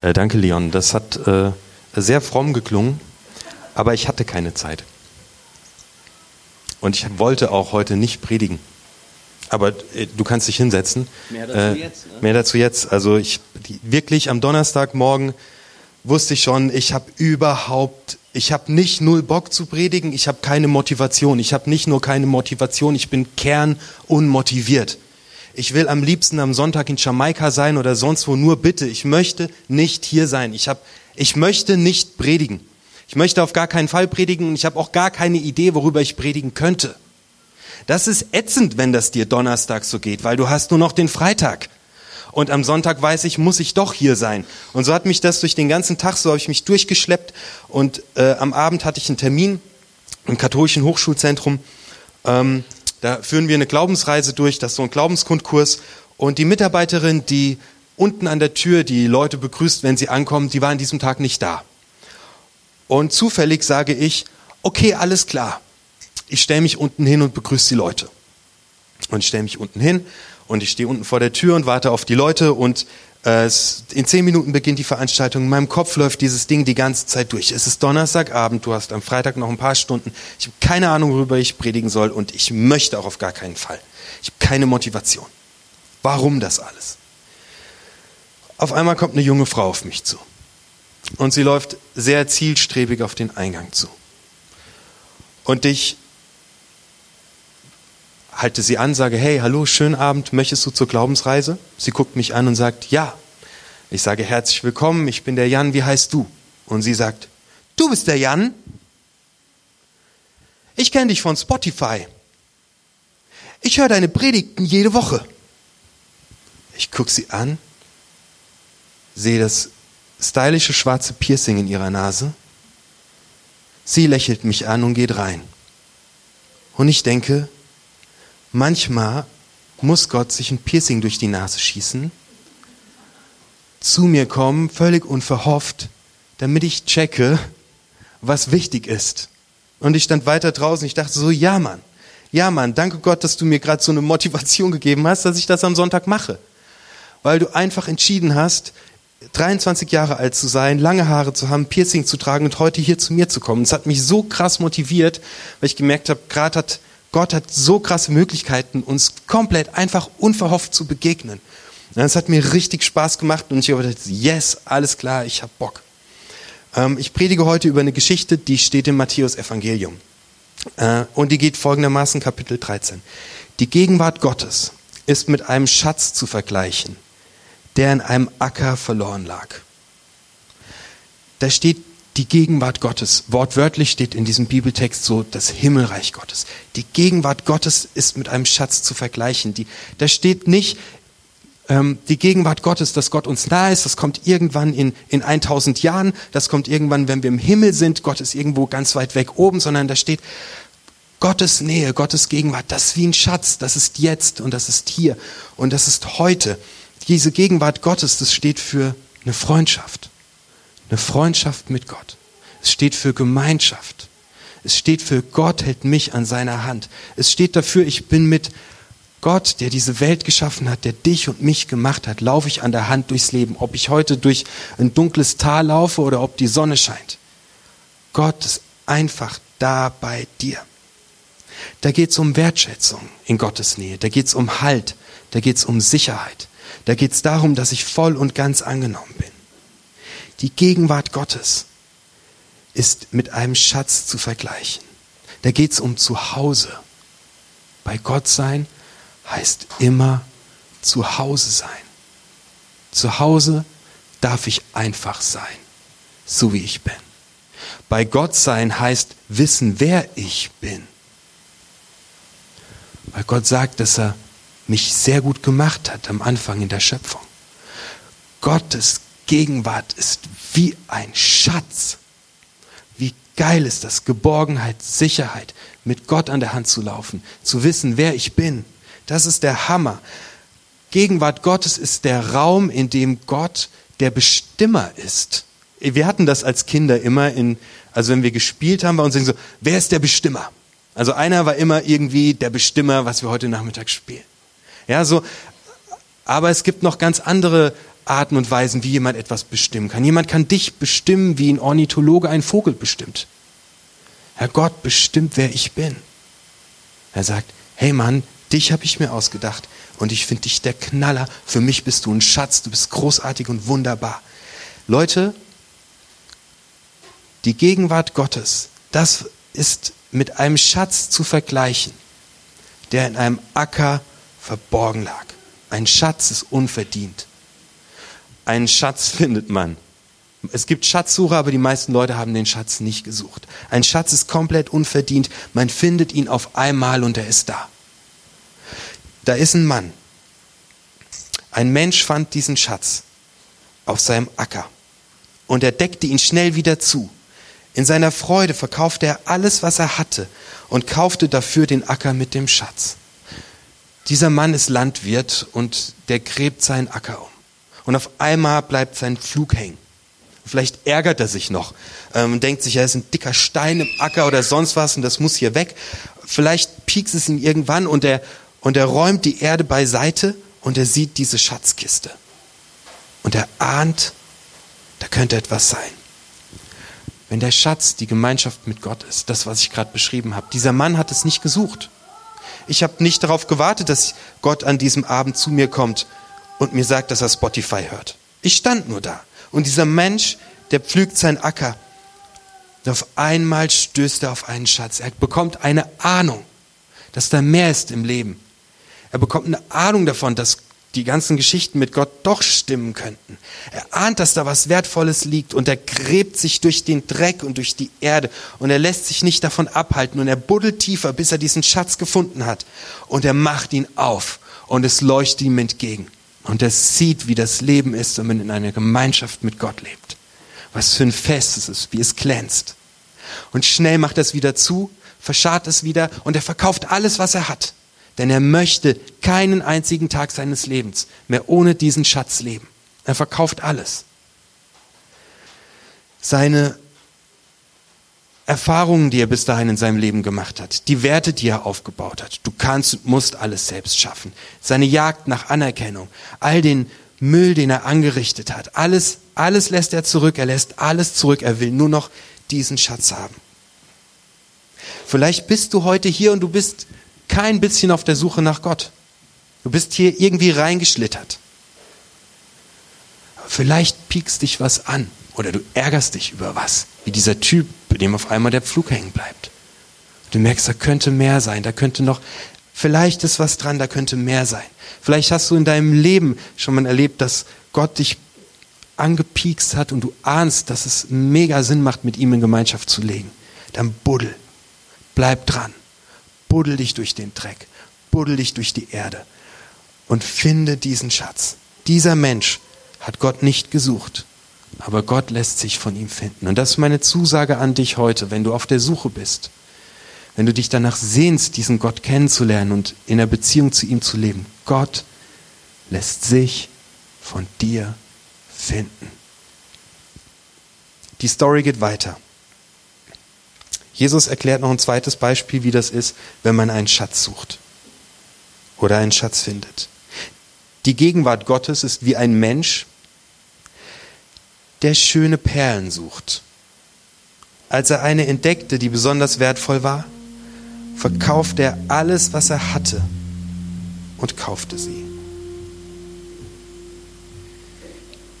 Äh, danke, Leon. Das hat äh, sehr fromm geklungen, aber ich hatte keine Zeit. Und ich wollte auch heute nicht predigen. Aber äh, du kannst dich hinsetzen. Mehr dazu Äh, jetzt, ne? Mehr dazu jetzt. Also ich die, wirklich am Donnerstagmorgen wusste ich schon, ich habe überhaupt, ich habe nicht null Bock zu predigen, ich habe keine Motivation. Ich habe nicht nur keine Motivation, ich bin kernunmotiviert. Ich will am liebsten am Sonntag in Jamaika sein oder sonst wo, nur bitte, ich möchte nicht hier sein. Ich, hab, ich möchte nicht predigen. Ich möchte auf gar keinen Fall predigen und ich habe auch gar keine Idee, worüber ich predigen könnte. Das ist ätzend, wenn das dir Donnerstag so geht, weil du hast nur noch den Freitag. Und am Sonntag weiß ich, muss ich doch hier sein. Und so hat mich das durch den ganzen Tag, so habe ich mich durchgeschleppt. Und äh, am Abend hatte ich einen Termin im katholischen Hochschulzentrum. Ähm, da führen wir eine Glaubensreise durch, das ist so ein Glaubenskundkurs. Und die Mitarbeiterin, die unten an der Tür die Leute begrüßt, wenn sie ankommen, die war an diesem Tag nicht da. Und zufällig sage ich, okay, alles klar. Ich stelle mich unten hin und begrüße die Leute. Und ich stelle mich unten hin und ich stehe unten vor der Tür und warte auf die Leute und in zehn Minuten beginnt die Veranstaltung. In meinem Kopf läuft dieses Ding die ganze Zeit durch. Es ist Donnerstagabend, du hast am Freitag noch ein paar Stunden. Ich habe keine Ahnung, worüber ich predigen soll und ich möchte auch auf gar keinen Fall. Ich habe keine Motivation. Warum das alles? Auf einmal kommt eine junge Frau auf mich zu. Und sie läuft sehr zielstrebig auf den Eingang zu. Und ich halte sie an, sage, hey, hallo, schönen Abend, möchtest du zur Glaubensreise? Sie guckt mich an und sagt, ja. Ich sage, herzlich willkommen, ich bin der Jan, wie heißt du? Und sie sagt, du bist der Jan? Ich kenne dich von Spotify. Ich höre deine Predigten jede Woche. Ich gucke sie an, sehe das stylische schwarze Piercing in ihrer Nase. Sie lächelt mich an und geht rein. Und ich denke, manchmal muss Gott sich ein Piercing durch die Nase schießen, zu mir kommen, völlig unverhofft, damit ich checke, was wichtig ist. Und ich stand weiter draußen, ich dachte so, ja Mann, ja Mann, danke Gott, dass du mir gerade so eine Motivation gegeben hast, dass ich das am Sonntag mache. Weil du einfach entschieden hast, 23 Jahre alt zu sein, lange Haare zu haben, Piercing zu tragen und heute hier zu mir zu kommen. Es hat mich so krass motiviert, weil ich gemerkt habe, gerade hat Gott hat so krasse Möglichkeiten, uns komplett einfach unverhofft zu begegnen. Es hat mir richtig Spaß gemacht und ich habe gedacht, yes, alles klar, ich habe Bock. Ähm, ich predige heute über eine Geschichte, die steht im Matthäus-Evangelium. Äh, und die geht folgendermaßen, Kapitel 13. Die Gegenwart Gottes ist mit einem Schatz zu vergleichen, der in einem Acker verloren lag. Da steht die Gegenwart Gottes. Wortwörtlich steht in diesem Bibeltext so das Himmelreich Gottes. Die Gegenwart Gottes ist mit einem Schatz zu vergleichen. Die, da steht nicht ähm, die Gegenwart Gottes, dass Gott uns nahe ist. Das kommt irgendwann in, in 1000 Jahren. Das kommt irgendwann, wenn wir im Himmel sind. Gott ist irgendwo ganz weit weg oben, sondern da steht Gottes Nähe, Gottes Gegenwart. Das ist wie ein Schatz. Das ist jetzt und das ist hier und das ist heute. Diese Gegenwart Gottes, das steht für eine Freundschaft. Eine Freundschaft mit Gott. Es steht für Gemeinschaft. Es steht für Gott hält mich an seiner Hand. Es steht dafür, ich bin mit Gott, der diese Welt geschaffen hat, der dich und mich gemacht hat, laufe ich an der Hand durchs Leben. Ob ich heute durch ein dunkles Tal laufe oder ob die Sonne scheint. Gott ist einfach da bei dir. Da geht es um Wertschätzung in Gottes Nähe. Da geht es um Halt. Da geht es um Sicherheit. Da geht es darum, dass ich voll und ganz angenommen bin. Die Gegenwart Gottes ist mit einem Schatz zu vergleichen. Da geht es um Zuhause. Bei Gott sein heißt immer zu Hause sein. Zu Hause darf ich einfach sein, so wie ich bin. Bei Gott sein heißt wissen, wer ich bin. Weil Gott sagt, dass er mich sehr gut gemacht hat am Anfang in der Schöpfung. Gottes Gegenwart ist wie ein Schatz. Wie geil ist das? Geborgenheit, Sicherheit, mit Gott an der Hand zu laufen, zu wissen, wer ich bin. Das ist der Hammer. Gegenwart Gottes ist der Raum, in dem Gott der Bestimmer ist. Wir hatten das als Kinder immer in, also wenn wir gespielt haben bei uns, so, wer ist der Bestimmer? Also einer war immer irgendwie der Bestimmer, was wir heute Nachmittag spielen. Ja, so, aber es gibt noch ganz andere Arten und Weisen, wie jemand etwas bestimmen kann. Jemand kann dich bestimmen, wie ein Ornithologe einen Vogel bestimmt. Herr Gott bestimmt, wer ich bin. Er sagt, hey Mann, dich habe ich mir ausgedacht und ich finde dich der Knaller. Für mich bist du ein Schatz, du bist großartig und wunderbar. Leute, die Gegenwart Gottes, das ist mit einem Schatz zu vergleichen, der in einem Acker verborgen lag. Ein Schatz ist unverdient. Einen Schatz findet man. Es gibt Schatzsucher, aber die meisten Leute haben den Schatz nicht gesucht. Ein Schatz ist komplett unverdient. Man findet ihn auf einmal und er ist da. Da ist ein Mann. Ein Mensch fand diesen Schatz auf seinem Acker und er deckte ihn schnell wieder zu. In seiner Freude verkaufte er alles, was er hatte und kaufte dafür den Acker mit dem Schatz. Dieser Mann ist Landwirt und der gräbt seinen Acker um. Und auf einmal bleibt sein Flug hängen. Vielleicht ärgert er sich noch ähm, und denkt sich, er ist ein dicker Stein im Acker oder sonst was und das muss hier weg. Vielleicht piekst es ihn irgendwann und er, und er räumt die Erde beiseite und er sieht diese Schatzkiste. Und er ahnt, da könnte etwas sein. Wenn der Schatz die Gemeinschaft mit Gott ist, das, was ich gerade beschrieben habe, dieser Mann hat es nicht gesucht. Ich habe nicht darauf gewartet, dass Gott an diesem Abend zu mir kommt und mir sagt, dass er Spotify hört. Ich stand nur da. Und dieser Mensch, der pflügt seinen Acker. Und auf einmal stößt er auf einen Schatz. Er bekommt eine Ahnung, dass da mehr ist im Leben. Er bekommt eine Ahnung davon, dass die ganzen Geschichten mit Gott doch stimmen könnten. Er ahnt, dass da was Wertvolles liegt und er gräbt sich durch den Dreck und durch die Erde und er lässt sich nicht davon abhalten und er buddelt tiefer, bis er diesen Schatz gefunden hat und er macht ihn auf und es leuchtet ihm entgegen und er sieht, wie das Leben ist, wenn man in einer Gemeinschaft mit Gott lebt. Was für ein Fest es ist, wie es glänzt. Und schnell macht er es wieder zu, verscharrt es wieder und er verkauft alles, was er hat denn er möchte keinen einzigen Tag seines Lebens mehr ohne diesen Schatz leben. Er verkauft alles. Seine Erfahrungen, die er bis dahin in seinem Leben gemacht hat, die Werte, die er aufgebaut hat. Du kannst und musst alles selbst schaffen. Seine Jagd nach Anerkennung, all den Müll, den er angerichtet hat, alles, alles lässt er zurück. Er lässt alles zurück. Er will nur noch diesen Schatz haben. Vielleicht bist du heute hier und du bist kein bisschen auf der Suche nach Gott. Du bist hier irgendwie reingeschlittert. vielleicht piekst dich was an oder du ärgerst dich über was, wie dieser Typ, bei dem auf einmal der Flug hängen bleibt. Du merkst, da könnte mehr sein, da könnte noch, vielleicht ist was dran, da könnte mehr sein. Vielleicht hast du in deinem Leben schon mal erlebt, dass Gott dich angepiekst hat und du ahnst, dass es mega Sinn macht, mit ihm in Gemeinschaft zu legen. Dann buddel, bleib dran buddel dich durch den Dreck, buddel dich durch die Erde und finde diesen Schatz. Dieser Mensch hat Gott nicht gesucht, aber Gott lässt sich von ihm finden. Und das ist meine Zusage an dich heute, wenn du auf der Suche bist, wenn du dich danach sehnst, diesen Gott kennenzulernen und in der Beziehung zu ihm zu leben. Gott lässt sich von dir finden. Die Story geht weiter. Jesus erklärt noch ein zweites Beispiel, wie das ist, wenn man einen Schatz sucht oder einen Schatz findet. Die Gegenwart Gottes ist wie ein Mensch, der schöne Perlen sucht. Als er eine entdeckte, die besonders wertvoll war, verkaufte er alles, was er hatte und kaufte sie.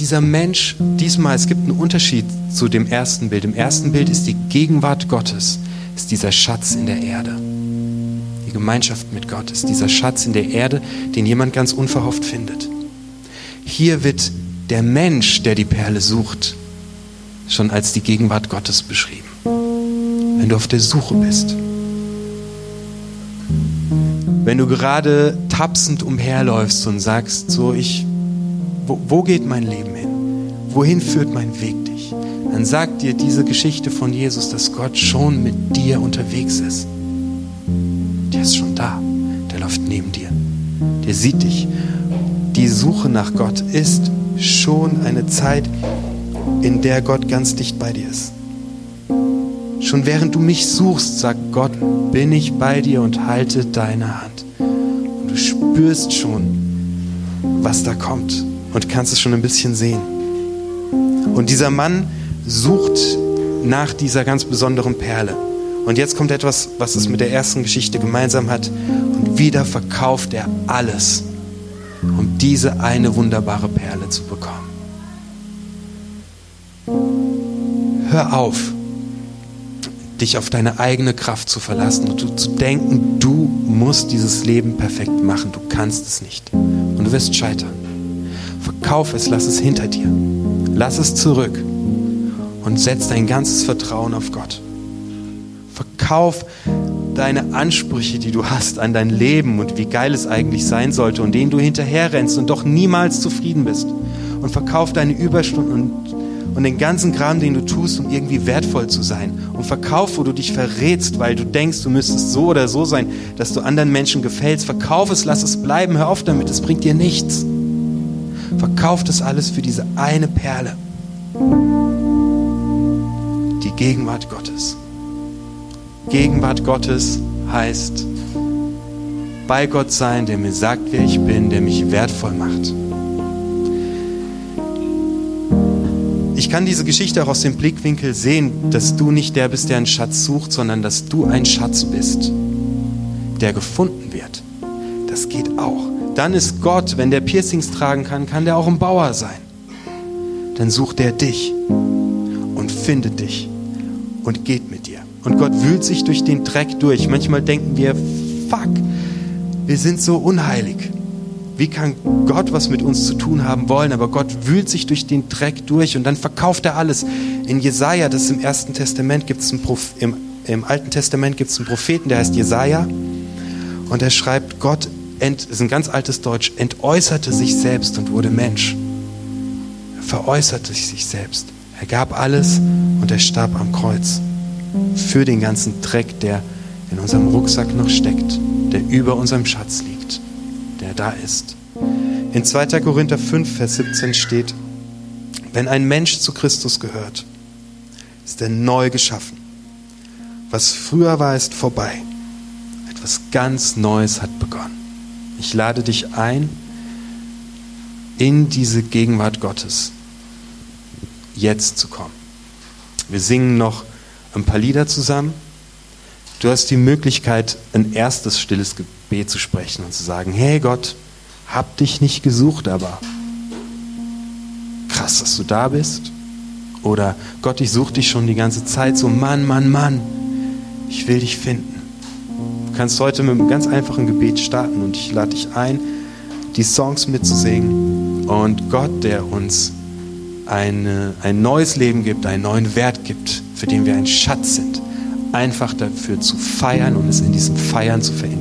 dieser Mensch, diesmal, es gibt einen Unterschied zu dem ersten Bild. Im ersten Bild ist die Gegenwart Gottes, ist dieser Schatz in der Erde. Die Gemeinschaft mit Gott ist dieser Schatz in der Erde, den jemand ganz unverhofft findet. Hier wird der Mensch, der die Perle sucht, schon als die Gegenwart Gottes beschrieben. Wenn du auf der Suche bist, wenn du gerade tapsend umherläufst und sagst, so ich wo, wo geht mein Leben hin? Wohin führt mein Weg dich? Dann sagt dir diese Geschichte von Jesus, dass Gott schon mit dir unterwegs ist. Der ist schon da. Der läuft neben dir. Der sieht dich. Die Suche nach Gott ist schon eine Zeit, in der Gott ganz dicht bei dir ist. Schon während du mich suchst, sagt Gott, bin ich bei dir und halte deine Hand. Und du spürst schon, was da kommt und kannst es schon ein bisschen sehen. Und dieser Mann sucht nach dieser ganz besonderen Perle. Und jetzt kommt etwas, was es mit der ersten Geschichte gemeinsam hat. Und wieder verkauft er alles, diese eine wunderbare Perle zu bekommen. Hör auf, dich auf deine eigene Kraft zu verlassen und zu denken, du musst dieses Leben perfekt machen. Du kannst es nicht. Und du wirst scheitern. Verkauf es, lass es hinter dir. Lass es zurück und setz dein ganzes Vertrauen auf Gott. Verkauf deine Ansprüche, die du hast an dein Leben und wie geil es eigentlich sein sollte und denen du hinterherrennst und doch niemals zufrieden bist. Und verkauf deine Überstunden und und den ganzen Kram, den du tust, um irgendwie wertvoll zu sein. Und verkauf, wo du dich verrätst, weil du denkst, du müsstest so oder so sein, dass du anderen Menschen gefällst. Verkauf es, lass es bleiben, hör auf damit, es bringt dir nichts. Verkauf das alles für diese eine Perle. Die Gegenwart Gottes. Gegenwart Gottes heißt bei Gott sein, der mir sagt, wer ich bin, der mich wertvoll macht. Ich kann diese Geschichte auch aus dem Blickwinkel sehen, dass du nicht der bist, der einen Schatz sucht, sondern dass du ein Schatz bist, der gefunden wird. Das geht auch. Dann ist Gott, wenn der Piercings tragen kann, kann der auch ein Bauer sein. Dann sucht er dich und findet dich und geht mit dir. Und Gott wühlt sich durch den Dreck durch. Manchmal denken wir, fuck, wir sind so unheilig. Wie kann Gott was mit uns zu tun haben wollen? Aber Gott wühlt sich durch den Dreck durch und dann verkauft er alles. In Jesaja, das im Ersten Testament, gibt es im, im Alten Testament gibt es einen Propheten, der heißt Jesaja. Und er schreibt, Gott, ent, ist ein ganz altes Deutsch, entäußerte sich selbst und wurde Mensch. Er veräußerte sich selbst. Er gab alles und er starb am Kreuz. Für den ganzen Dreck, der in unserem Rucksack noch steckt, der über unserem Schatz liegt der da ist. In 2. Korinther 5, Vers 17 steht, wenn ein Mensch zu Christus gehört, ist er neu geschaffen. Was früher war, ist vorbei. Etwas ganz Neues hat begonnen. Ich lade dich ein, in diese Gegenwart Gottes jetzt zu kommen. Wir singen noch ein paar Lieder zusammen. Du hast die Möglichkeit, ein erstes stilles Gebet zu sprechen und zu sagen, hey Gott, hab dich nicht gesucht, aber krass, dass du da bist. Oder Gott, ich suche dich schon die ganze Zeit, so Mann, Mann, Mann, ich will dich finden. Du kannst heute mit einem ganz einfachen Gebet starten und ich lade dich ein, die Songs mitzusingen und Gott, der uns eine, ein neues Leben gibt, einen neuen Wert gibt, für den wir ein Schatz sind, einfach dafür zu feiern und es in diesem Feiern zu verinnerlichen.